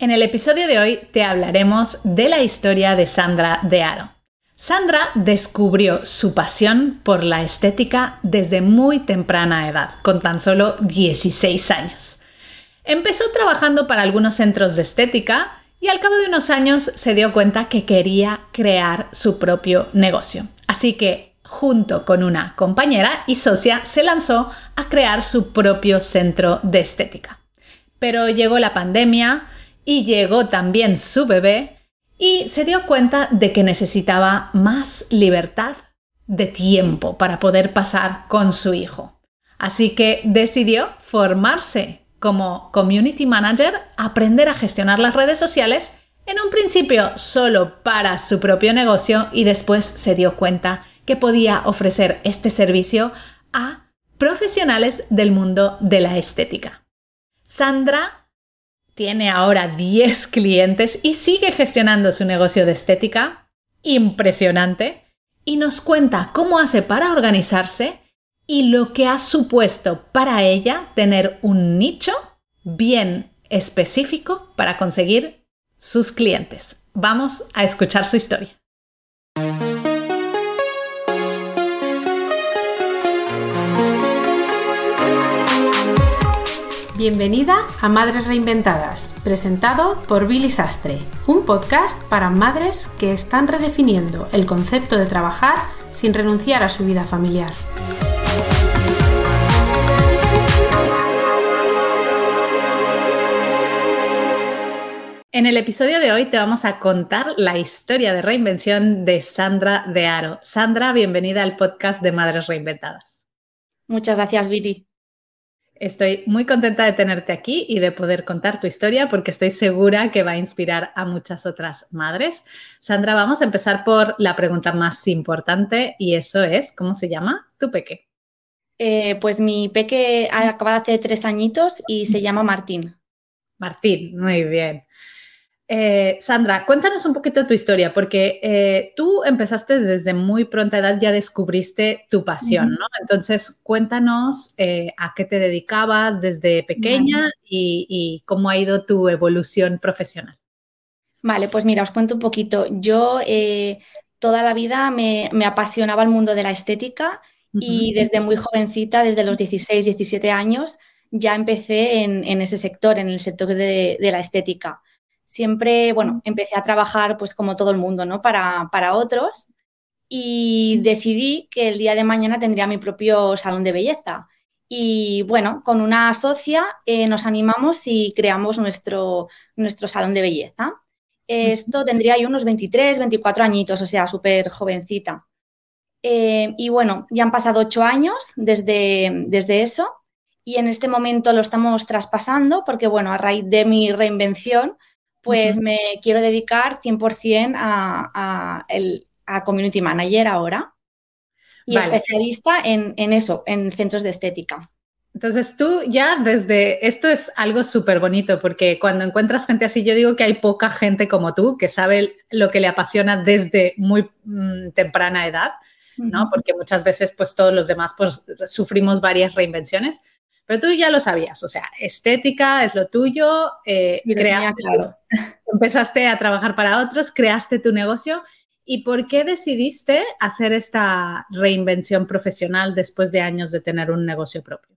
En el episodio de hoy te hablaremos de la historia de Sandra de Aro. Sandra descubrió su pasión por la estética desde muy temprana edad, con tan solo 16 años. Empezó trabajando para algunos centros de estética y al cabo de unos años se dio cuenta que quería crear su propio negocio. Así que, junto con una compañera y socia, se lanzó a crear su propio centro de estética. Pero llegó la pandemia, y llegó también su bebé y se dio cuenta de que necesitaba más libertad de tiempo para poder pasar con su hijo. Así que decidió formarse como community manager, aprender a gestionar las redes sociales, en un principio solo para su propio negocio y después se dio cuenta que podía ofrecer este servicio a profesionales del mundo de la estética. Sandra tiene ahora 10 clientes y sigue gestionando su negocio de estética. Impresionante. Y nos cuenta cómo hace para organizarse y lo que ha supuesto para ella tener un nicho bien específico para conseguir sus clientes. Vamos a escuchar su historia. Bienvenida a Madres Reinventadas, presentado por Billy Sastre, un podcast para madres que están redefiniendo el concepto de trabajar sin renunciar a su vida familiar. En el episodio de hoy te vamos a contar la historia de reinvención de Sandra de Aro. Sandra, bienvenida al podcast de Madres Reinventadas. Muchas gracias, Billy. Estoy muy contenta de tenerte aquí y de poder contar tu historia porque estoy segura que va a inspirar a muchas otras madres. Sandra, vamos a empezar por la pregunta más importante y eso es, ¿cómo se llama tu peque? Eh, pues mi peque acaba de hace tres añitos y se llama Martín. Martín, muy bien. Eh, Sandra, cuéntanos un poquito tu historia, porque eh, tú empezaste desde muy pronta edad, ya descubriste tu pasión, ¿no? Entonces, cuéntanos eh, a qué te dedicabas desde pequeña y, cómo ha ido tu evolución profesional. Vale, pues mira, os cuento un poquito. Yo toda la vida me, apasionaba el mundo de la estética y desde muy jovencita, desde los 16, 17 años, ya empecé en, ese sector, en el sector de la estética siempre, bueno, empecé a trabajar pues como todo el mundo, ¿no? Para, para otros y decidí que el día de mañana tendría mi propio salón de belleza. Y bueno, con una socia eh, nos animamos y creamos nuestro, nuestro salón de belleza. Esto tendría yo unos 23, 24 añitos, o sea, súper jovencita. Eh, y bueno, ya han pasado ocho años desde, desde eso y en este momento lo estamos traspasando porque, bueno, a raíz de mi reinvención, pues me quiero dedicar 100% a, a, Community Manager ahora y especialista en, eso, en centros de estética. Entonces tú ya desde, esto es algo súper bonito porque cuando encuentras gente así, yo digo que hay poca gente como tú que sabe lo que le apasiona desde muy mm, temprana edad, ¿no? Porque muchas veces pues todos los demás pues sufrimos varias reinvenciones, pero tú ya lo sabías, o sea, estética es lo tuyo, eh, claro. empezaste a trabajar para otros, creaste tu negocio. ¿Y por qué decidiste hacer esta reinvención profesional después de años de tener un negocio propio?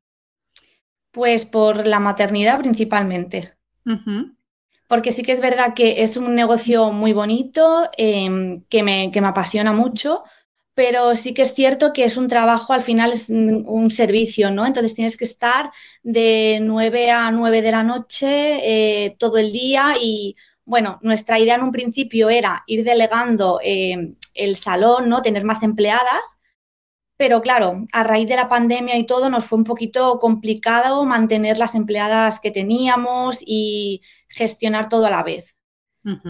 Pues por la maternidad principalmente. Porque sí que es verdad que es un negocio muy bonito, em, que, me, que me apasiona mucho, pero sí que es cierto que es un trabajo, al final es un servicio, ¿no? Entonces tienes que estar de 9 a 9 de la noche eh, todo el día y, bueno, nuestra idea en un principio era ir delegando eh, el salón, ¿no? Tener más empleadas, pero claro, a raíz de la pandemia y todo nos fue un poquito complicado mantener las empleadas que teníamos y gestionar todo a la vez.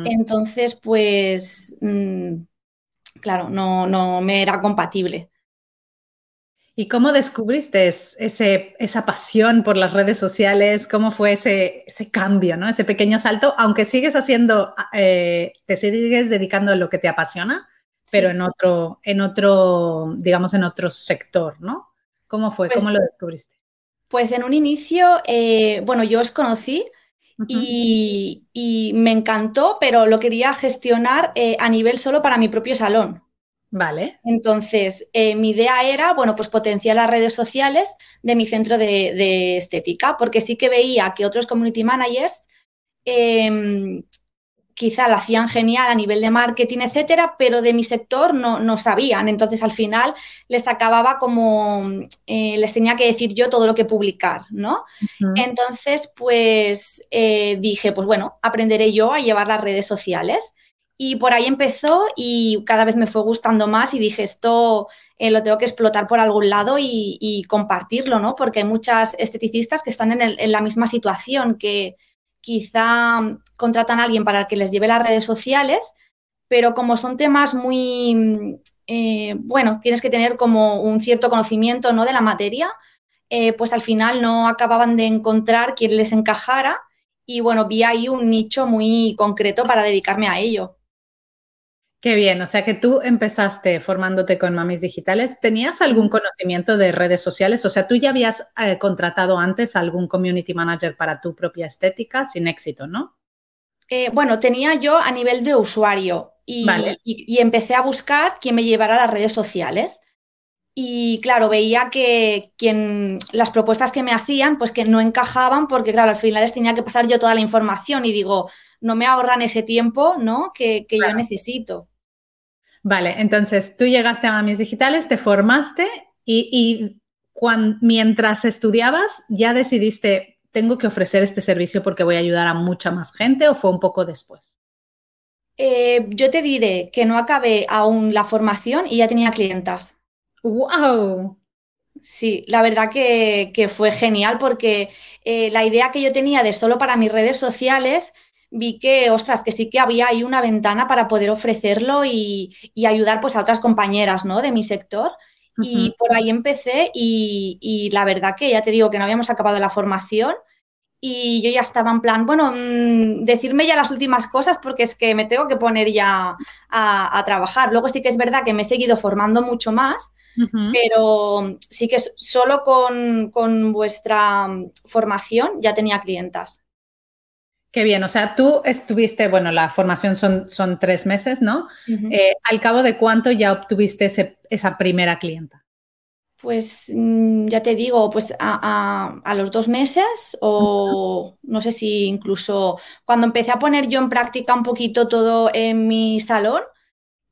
Entonces, pues, mm, claro, no, no me era compatible. ¿Y cómo descubriste ese, esa pasión por las redes sociales? ¿Cómo fue ese, ese cambio, ¿no? ese pequeño salto? Aunque sigues haciendo, eh, te sigues dedicando a lo que te apasiona, pero en otro, en otro, digamos, en otro sector, ¿no? ¿Cómo fue? ¿Cómo lo pues descubriste? Pues en un inicio, eh, bueno, yo os conocí y, me encantó, pero lo quería gestionar eh, a nivel solo para mi propio salón. Vale. Entonces, eh, mi idea era, bueno, pues potenciar las redes sociales de mi centro de, estética, porque sí que veía que otros community managers em, quizá lo hacían genial a nivel de marketing, etcétera, pero de mi sector no, no sabían. Entonces, al final les acababa como, eh, les tenía que decir yo todo lo que publicar, ¿no? Entonces, pues eh, dije, pues bueno, aprenderé yo a llevar las redes sociales. Y por ahí empezó y cada vez me fue gustando más y dije, esto eh, lo tengo que explotar por algún lado y, compartirlo, ¿no? Porque hay muchas esteticistas que están en, en la misma situación que quizá contratan a alguien para que les lleve las redes sociales, pero como son temas muy, eh, bueno, tienes que tener como un cierto conocimiento ¿no? de la materia, eh, pues al final no acababan de encontrar quien les encajara y bueno, vi ahí un nicho muy concreto para dedicarme a ello. Qué bien, o sea que tú empezaste formándote con Mamis Digitales. ¿Tenías algún conocimiento de redes sociales? O sea, tú ya habías eh, contratado antes algún community manager para tu propia estética sin éxito, ¿no? Eh, bueno, tenía yo a nivel de usuario y, empecé a buscar quién me llevara a las redes sociales. Y claro, veía que quien, las propuestas que me hacían, pues que no encajaban porque, claro, al final les tenía que pasar yo toda la información y digo, no me ahorran ese tiempo, ¿no? Que, yo necesito. Vale, entonces tú llegaste a Mamis Digitales, te formaste y, mientras estudiabas ya decidiste, tengo que ofrecer este servicio porque voy a ayudar a mucha más gente o fue un poco después? Eh, yo te diré que no acabé aún la formación y ya tenía clientas. ¡Wow! Sí, la verdad que, fue genial porque eh, la idea que yo tenía de solo para mis redes sociales vi que, ostras, que sí que había ahí una ventana para poder ofrecerlo y, ayudar pues a otras compañeras, ¿no? De mi sector. Y por ahí empecé y, la verdad que ya te digo que no habíamos acabado la formación y yo ya estaba en plan, bueno, mm, decirme ya las últimas cosas porque es que me tengo que poner ya a, trabajar. Luego sí que es verdad que me he seguido formando mucho más, pero sí que solo con, con vuestra formación ya tenía clientas. Qué bien, o sea, tú estuviste, bueno, la formación son, son tres meses, ¿no? Eh, ¿Al cabo de cuánto ya obtuviste esa primera clienta? Pues mm, ya te digo, pues a, los dos meses o no sé si incluso cuando empecé a poner yo en práctica un poquito todo en mi salón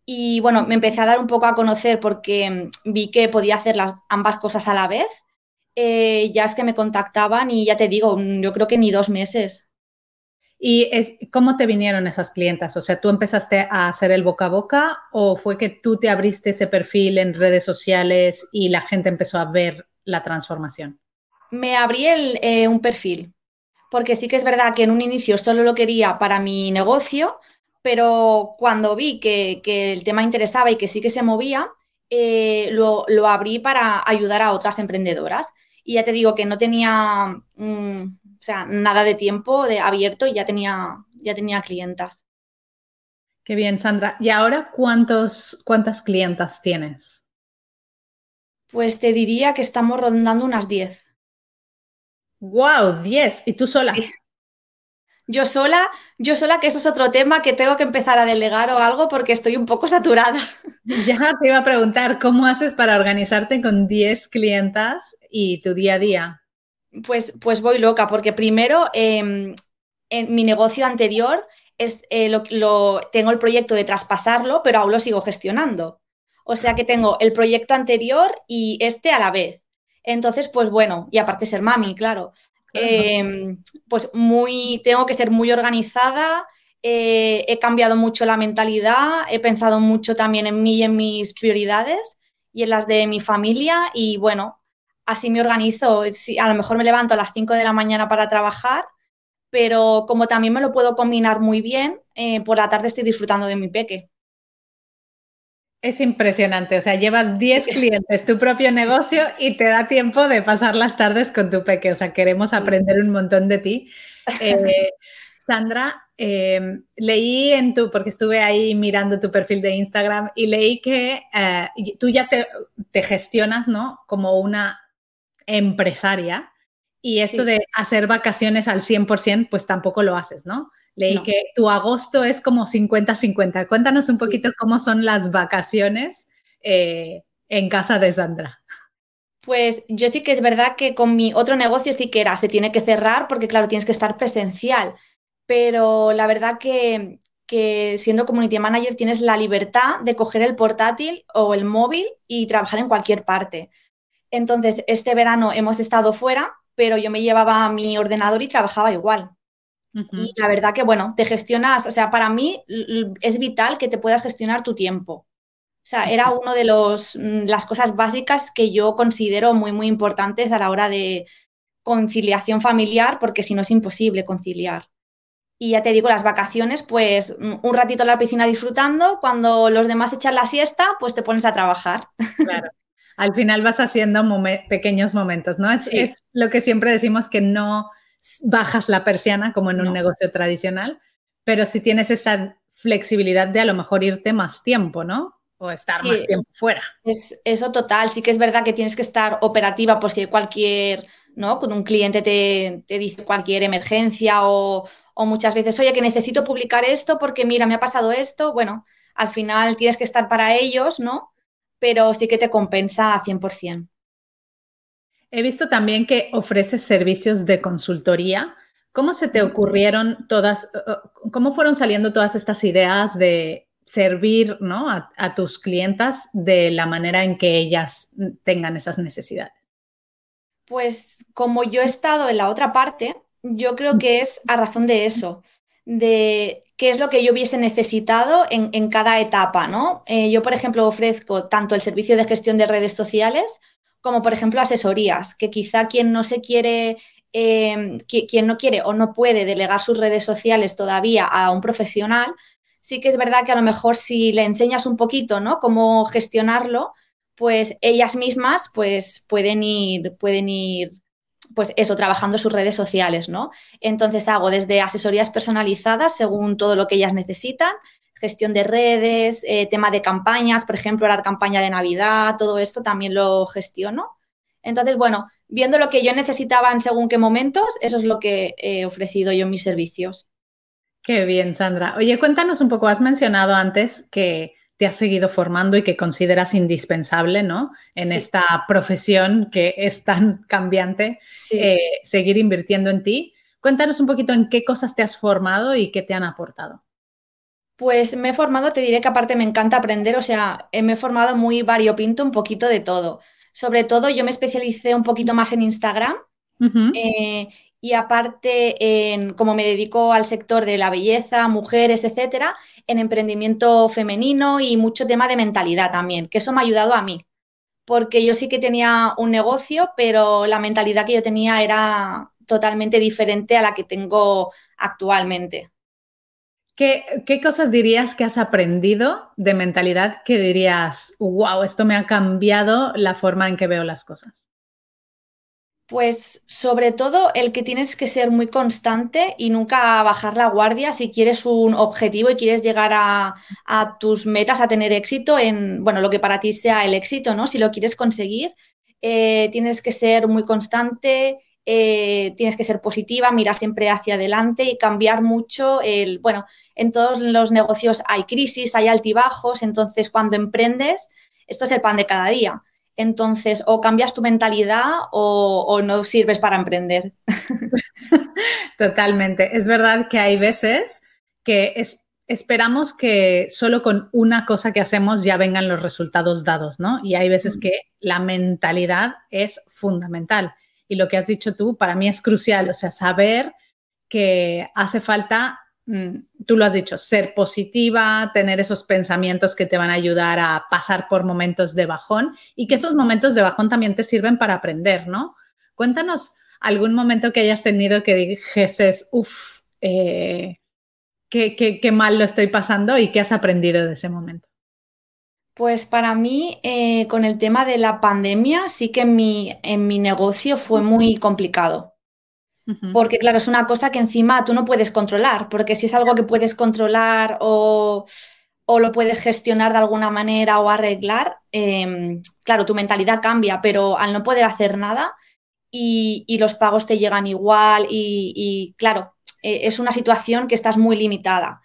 y bueno, me empecé a dar un poco a conocer porque mm, vi que podía hacer las, ambas cosas a la vez, eh, ya es que me contactaban y ya te digo, mm, yo creo que ni dos meses. ¿Y es, cómo te vinieron esas clientas? O sea, ¿tú empezaste a hacer el boca a boca o fue que tú te abriste ese perfil en redes sociales y la gente empezó a ver la transformación? Me abrí eh, un perfil, porque sí que es verdad que en un inicio solo lo quería para mi negocio, pero cuando vi que, el tema interesaba y que sí que se movía, eh, lo, abrí para ayudar a otras emprendedoras. Y ya te digo que no tenía... Mm, o sea, nada de tiempo de abierto y ya tenía, ya tenía clientas. Qué bien, Sandra. ¿Y ahora cuántos, cuántas clientas tienes? Pues te diría que estamos rondando unas 10. ¡Wow! 10. ¿Y tú sola? Yo sola, yo sola, que eso es otro tema que tengo que empezar a delegar o algo porque estoy un poco saturada. Ya te iba a preguntar, ¿cómo haces para organizarte con 10 clientas y tu día a día? Pues, pues voy loca, porque primero em, en mi negocio anterior es, eh, lo, tengo el proyecto de traspasarlo, pero aún lo sigo gestionando. O sea que tengo el proyecto anterior y este a la vez. Entonces, pues bueno, y aparte ser mami, claro. Em, pues muy, tengo que ser muy organizada, eh, he cambiado mucho la mentalidad, he pensado mucho también en mí y en mis prioridades y en las de mi familia y bueno, así me organizo. a lo mejor me levanto a las 5 de la mañana para trabajar, pero como también me lo puedo combinar muy bien, eh, por la tarde estoy disfrutando de mi peque. Es impresionante, o sea, llevas 10 clientes, tu propio negocio y te da tiempo de pasar las tardes con tu peque, o sea, queremos aprender un montón de ti. Eh, Sandra, eh, leí en tu, porque estuve ahí mirando tu perfil de Instagram y leí que eh, tú ya te, te, gestionas, ¿no? Como una empresaria y esto de hacer vacaciones al 100%, pues tampoco lo haces, ¿no? Leí que tu agosto es como 50-50. Cuéntanos un poquito cómo son las vacaciones eh, en casa de Sandra. Pues yo sí que es verdad que con mi otro negocio sí que era, se tiene que cerrar porque claro, tienes que estar presencial, pero la verdad que, que siendo community manager tienes la libertad de coger el portátil o el móvil y trabajar en cualquier parte. Entonces, este verano hemos estado fuera, pero yo me llevaba mi ordenador y trabajaba igual. Y la verdad que, bueno, te gestionas, o sea, para mí es vital que te puedas gestionar tu tiempo. O sea, era una de los, mm, las cosas básicas que yo considero muy, muy importantes a la hora de conciliación familiar, porque si no es imposible conciliar. Y ya te digo, las vacaciones, pues mm, un ratito en la piscina disfrutando, cuando los demás echan la siesta, pues te pones a trabajar. Claro al final vas haciendo pequeños momentos, ¿no? Es, es, lo que siempre decimos que no bajas la persiana como en un negocio tradicional, pero si tienes esa flexibilidad de a lo mejor irte más tiempo, ¿no? O estar más tiempo fuera. Es, eso total, sí que es verdad que tienes que estar operativa por si cualquier, ¿no? Con un cliente te, te dice cualquier emergencia o, o muchas veces, oye, que necesito publicar esto porque mira, me ha pasado esto. Bueno, al final tienes que estar para ellos, ¿no? Pero sí que te compensa a 100%. He visto también que ofreces servicios de consultoría. ¿Cómo se te ocurrieron todas, cómo fueron saliendo todas estas ideas de servir ¿no? a, a, tus clientas de la manera en que ellas tengan esas necesidades? Pues como yo he estado en la otra parte, yo creo que es a razón de eso, de qué es lo que yo hubiese necesitado en, cada etapa, ¿no? Eh, yo, por ejemplo, ofrezco tanto el servicio de gestión de redes sociales como, por ejemplo, asesorías, que quizá quien no se quiere, em, quien no quiere o no puede delegar sus redes sociales todavía a un profesional, sí que es verdad que a lo mejor si le enseñas un poquito, ¿no? Cómo gestionarlo, pues ellas mismas pues pueden ir, pueden ir pues eso, trabajando sus redes sociales, ¿no? Entonces hago desde asesorías personalizadas según todo lo que ellas necesitan, gestión de redes, eh, tema de campañas, por ejemplo, la campaña de Navidad, todo esto también lo gestiono. Entonces, bueno, viendo lo que yo necesitaba en según qué momentos, eso es lo que he ofrecido yo en mis servicios. Qué bien, Sandra. Oye, cuéntanos un poco, has mencionado antes que te has seguido formando y que consideras indispensable, ¿no? En esta profesión que es tan cambiante, eh, seguir invirtiendo en ti. Cuéntanos un poquito en qué cosas te has formado y qué te han aportado. Pues me he formado, te diré que aparte me encanta aprender, o sea, me he formado muy variopinto, un poquito de todo. Sobre todo yo me especialicé un poquito más en Instagram eh, y aparte, en, como me dedico al sector de la belleza, mujeres, etcétera, en emprendimiento femenino y mucho tema de mentalidad también, que eso me ha ayudado a mí, porque yo sí que tenía un negocio, pero la mentalidad que yo tenía era totalmente diferente a la que tengo actualmente. ¿Qué, ¿Qué, cosas dirías que has aprendido de mentalidad que dirías, wow, esto me ha cambiado la forma en que veo las cosas? Pues sobre todo el que tienes que ser muy constante y nunca bajar la guardia si quieres un objetivo y quieres llegar a, tus metas, a tener éxito en, bueno, lo que para ti sea el éxito, ¿no? Si lo quieres conseguir, eh, tienes que ser muy constante, eh, tienes que ser positiva, mirar siempre hacia adelante y cambiar mucho el, bueno, en todos los negocios hay crisis, hay altibajos, entonces cuando emprendes, esto es el pan de cada día. Entonces, o cambias tu mentalidad o, no sirves para emprender. Totalmente. Es verdad que hay veces que esperamos que solo con una cosa que hacemos ya vengan los resultados dados, ¿no? Y hay veces mm. que la mentalidad es fundamental. Y lo que has dicho tú, para mí es crucial, o sea, saber que hace falta tú lo has dicho, ser positiva, tener esos pensamientos que te van a ayudar a pasar por momentos de bajón y que esos momentos de bajón también te sirven para aprender, ¿no? Cuéntanos algún momento que hayas tenido que dijeses, uff, eh, qué, mal lo estoy pasando y qué has aprendido de ese momento. Pues para mí, eh, con el tema de la pandemia, sí que mi, en mi negocio fue muy complicado. Porque claro, es una cosa que encima tú no puedes controlar, porque si es algo que puedes controlar o, lo puedes gestionar de alguna manera o arreglar, em, claro, tu mentalidad cambia, pero al no poder hacer nada y, los pagos te llegan igual y, claro, e, es una situación que estás muy limitada.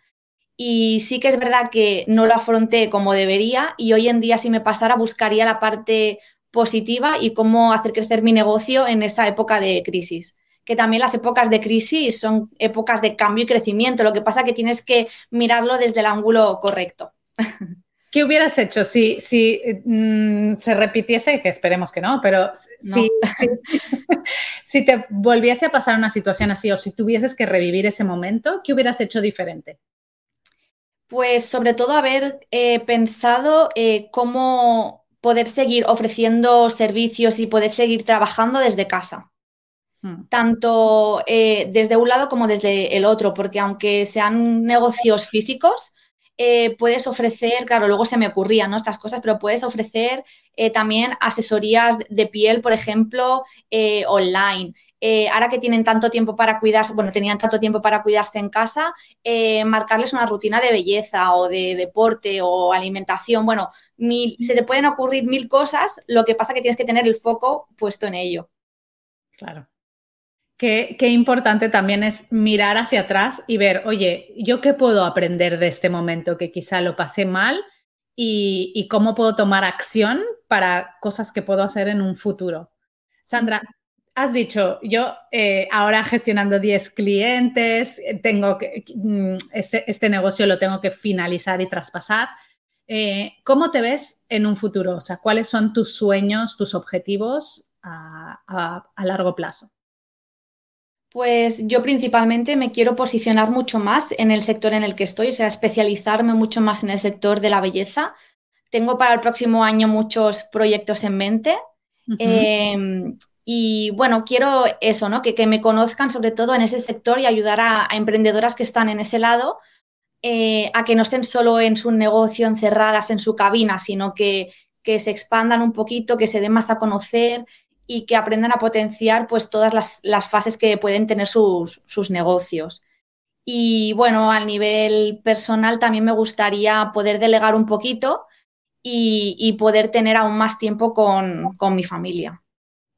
Y sí que es verdad que no lo afronté como debería y hoy en día si me pasara buscaría la parte positiva y cómo hacer crecer mi negocio en esa época de crisis que también las épocas de crisis son épocas de cambio y crecimiento. Lo que pasa es que tienes que mirarlo desde el ángulo correcto. ¿Qué hubieras hecho si, si mm, se repitiese, que esperemos que no, pero Si, si, te volviese a pasar una situación así o si tuvieses que revivir ese momento, ¿qué hubieras hecho diferente? Pues sobre todo haber eh, pensado eh, cómo poder seguir ofreciendo servicios y poder seguir trabajando desde casa. Mm. tanto eh, desde un lado como desde el otro, porque aunque sean negocios físicos, eh, puedes ofrecer, claro, luego se me ocurrían ¿no? estas cosas, pero puedes ofrecer eh, también asesorías de piel, por ejemplo, online. ahora que tienen tanto tiempo para cuidarse, bueno, tenían tanto tiempo para cuidarse en casa, marcarles una rutina de belleza o de deporte o alimentación. Bueno, se te pueden ocurrir mil cosas, lo que pasa que tienes que tener el foco puesto en ello. Claro. Qué, importante también es mirar hacia atrás y ver, oye, ¿yo qué puedo aprender de este momento que quizá lo pasé mal y, cómo puedo tomar acción para cosas que puedo hacer en un futuro? Sandra, has dicho, yo eh, ahora gestionando 10 clientes, tengo que, mm, este, este, negocio lo tengo que finalizar y traspasar. Eh, ¿Cómo te ves en un futuro? O sea, ¿cuáles son tus sueños, tus objetivos a largo plazo? Pues yo principalmente me quiero posicionar mucho más en el sector en el que estoy, o sea, especializarme mucho más en el sector de la belleza. Tengo para el próximo año muchos proyectos en mente. Em, y bueno, quiero eso, ¿no? Que, me conozcan sobre todo en ese sector y ayudar a, emprendedoras que están en ese lado eh, a que no estén solo en su negocio encerradas en su cabina, sino que, que se expandan un poquito, que se den más a conocer y que aprendan a potenciar pues todas las, fases que pueden tener sus, negocios. Y bueno, al nivel personal también me gustaría poder delegar un poquito y, poder tener aún más tiempo con, mi familia.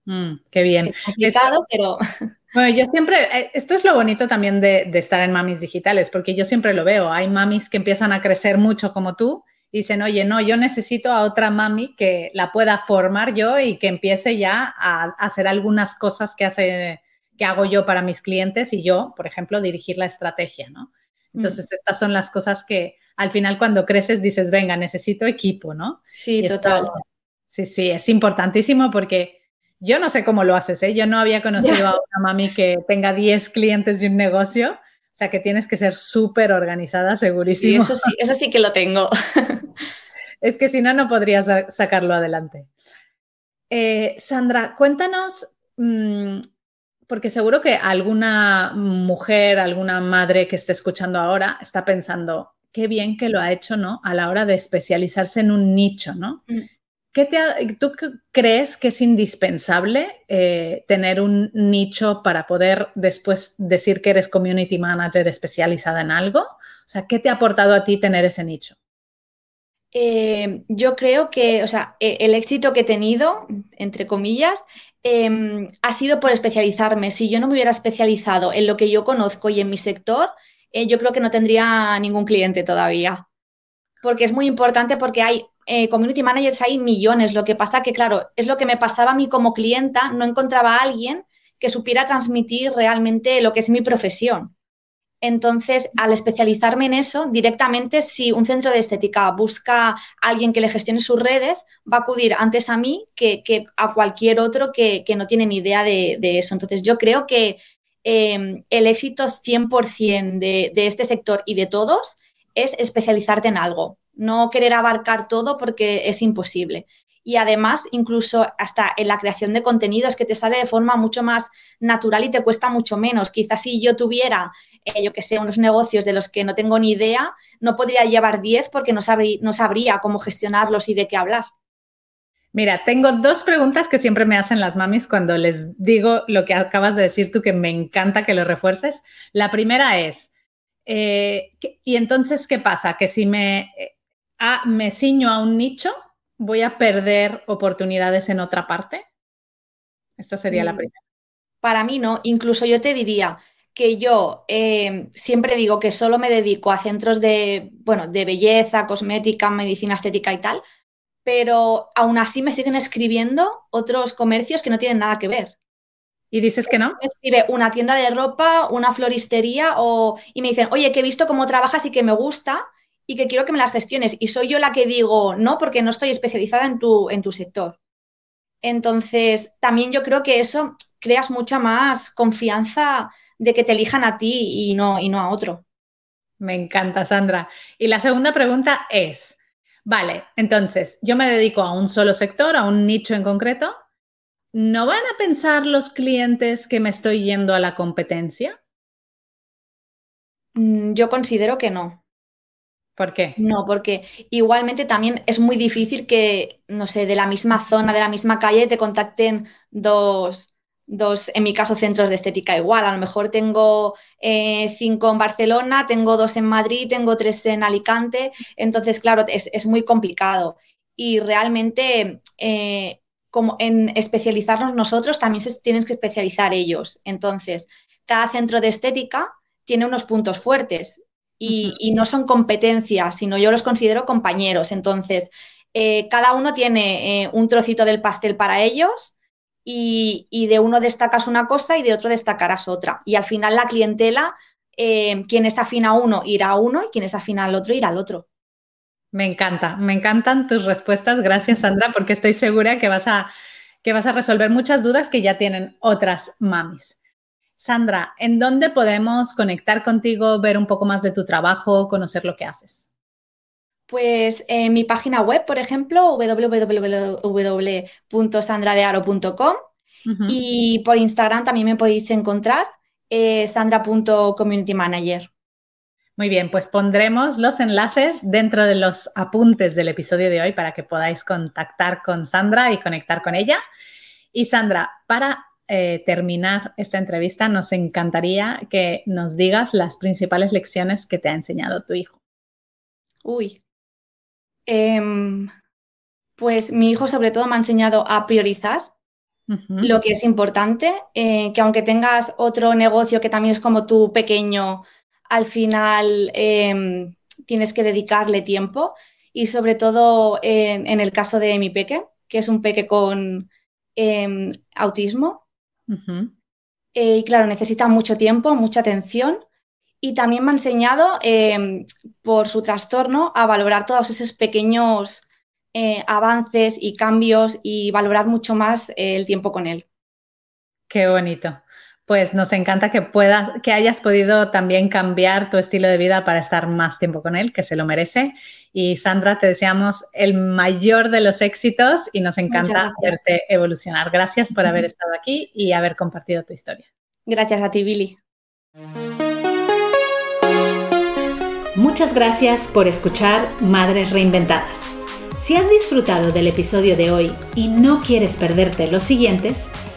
Mm, qué bien. Es complicado, pero... Bueno, yo siempre, eh, esto es lo bonito también de, de, estar en mamis digitales, porque yo siempre lo veo. Hay mamis que empiezan a crecer mucho como tú dicen, oye, no, yo necesito a otra mami que la pueda formar yo y que empiece ya a hacer algunas cosas que, hace, que hago yo para mis clientes y yo, por ejemplo, dirigir la estrategia, ¿no? Entonces, mm. estas son las cosas que al final cuando creces dices, venga, necesito equipo, ¿no? Sí, total. sí, sí, es importantísimo porque yo no sé cómo lo haces, ¿eh? Yo no había conocido a una mami que tenga 10 clientes de un negocio sea que tienes que ser súper organizada, segurísimo. Sí, eso sí, eso sí que lo tengo. es que si no, no podrías sacarlo adelante. Eh, Sandra, cuéntanos, mm, porque seguro que alguna mujer, alguna madre que esté escuchando ahora está pensando, qué bien que lo ha hecho, ¿no? A la hora de especializarse en un nicho, ¿no? Mm. ¿Qué ¿Tú crees que es indispensable eh, tener un nicho para poder después decir que eres community manager especializada en algo? O sea, ¿qué te ha aportado a ti tener ese nicho? Eh, yo creo que, o sea, e, el éxito que he tenido, entre comillas, em, ha sido por especializarme. Si yo no me hubiera especializado en lo que yo conozco y en mi sector, eh, yo creo que no tendría ningún cliente todavía. Porque es muy importante porque hay eh, community managers hay millones. Lo que pasa que, claro, es lo que me pasaba a mí como clienta, no encontraba a alguien que supiera transmitir realmente lo que es mi profesión. Entonces, al especializarme en eso, directamente si un centro de estética busca a alguien que le gestione sus redes, va a acudir antes a mí que, a cualquier otro que, no tiene ni idea de, eso. Entonces, yo creo que em, el éxito 100% de, de este sector y de todos es especializarte en algo no querer abarcar todo porque es imposible. y además incluso hasta en la creación de contenidos que te sale de forma mucho más natural y te cuesta mucho menos. Quizás si yo tuviera, eh, yo que sé, unos negocios de los que no tengo ni idea, no podría llevar 10 porque no, no sabría cómo gestionarlos y de qué hablar. Mira, tengo dos preguntas que siempre me hacen las mamis cuando les digo lo que acabas de decir tú, que me encanta que lo refuerces. La primera es, eh, ¿y entonces qué pasa? Que si me, eh, me ciño a un nicho, voy a perder oportunidades en otra parte. Esta sería la mm, primera. Para mí no, incluso yo te diría que yo eh, siempre digo que solo me dedico a centros de, bueno, de belleza, cosmética, medicina estética y tal, pero aún así me siguen escribiendo otros comercios que no tienen nada que ver. ¿Y dices que no? Me escribe una tienda de ropa, una floristería o, y me dicen, oye, que he visto cómo trabajas y que me gusta y que quiero que me las gestiones. Y soy yo la que digo, no, porque no estoy especializada en tu, en tu sector. Entonces, también yo creo que eso creas mucha más confianza de que te elijan a ti y no, y no a otro. Me encanta, Sandra. Y la segunda pregunta es, Vale, entonces yo me dedico a un solo sector, a un nicho en concreto. ¿No van a pensar los clientes que me estoy yendo a la competencia? Mm, yo considero que no. ¿Por qué? No, porque igualmente también es muy difícil que, no sé, de la misma zona, de la misma calle, te contacten dos, dos, en mi caso, centros de estética igual. A lo mejor tengo eh, cinco en Barcelona, tengo dos en Madrid, tengo tres en Alicante. Entonces, claro, es, muy complicado. Y realmente, eh, como en especializarnos nosotros, también se tienen que especializar ellos. Entonces, cada centro de estética tiene unos puntos fuertes y, y no son competencias, sino yo los considero compañeros. Entonces, eh, cada uno tiene un trocito del pastel para ellos y, de uno destacas una cosa y de otro destacarás otra. Y al final la clientela, eh, quien es afín a uno irá a uno y quien es afín al otro irá al otro. Me encanta, me encantan tus respuestas. Gracias, Sandra, porque estoy segura que vas a, que vas a resolver muchas dudas que ya tienen otras mamis. Sandra, ¿en dónde podemos conectar contigo, ver un poco más de tu trabajo, conocer lo que haces? Pues en mi página web, por ejemplo, www.sandradearo.com y por Instagram también me podéis encontrar eh, sandra.communitymanager. Muy bien, pues pondremos los enlaces dentro de los apuntes del episodio de hoy para que podáis contactar con Sandra y conectar con ella. Y Sandra, para eh, terminar esta entrevista, nos encantaría que nos digas las principales lecciones que te ha enseñado tu hijo. Uy, Em, pues mi hijo sobre todo me ha enseñado a priorizar lo que es importante, eh, que aunque tengas otro negocio que también es como tu pequeño, al final em, tienes que dedicarle tiempo y sobre todo en, el caso de mi peque, que es un peque con em, autismo. Eh, y claro, necesita mucho tiempo, mucha atención y también me ha enseñado, em, por su trastorno, a valorar todos esos pequeños eh, avances y cambios y valorar mucho más eh, el tiempo con él. Qué bonito. Pues nos encanta que puedas, que hayas podido también cambiar tu estilo de vida para estar más tiempo con él, que se lo merece. Y Sandra, te deseamos el mayor de los éxitos y nos encanta verte evolucionar. Gracias por haber estado aquí y haber compartido tu historia. Gracias a ti, Billy. Muchas gracias por escuchar Madres Reinventadas. Si has disfrutado del episodio de hoy y no quieres perderte los siguientes,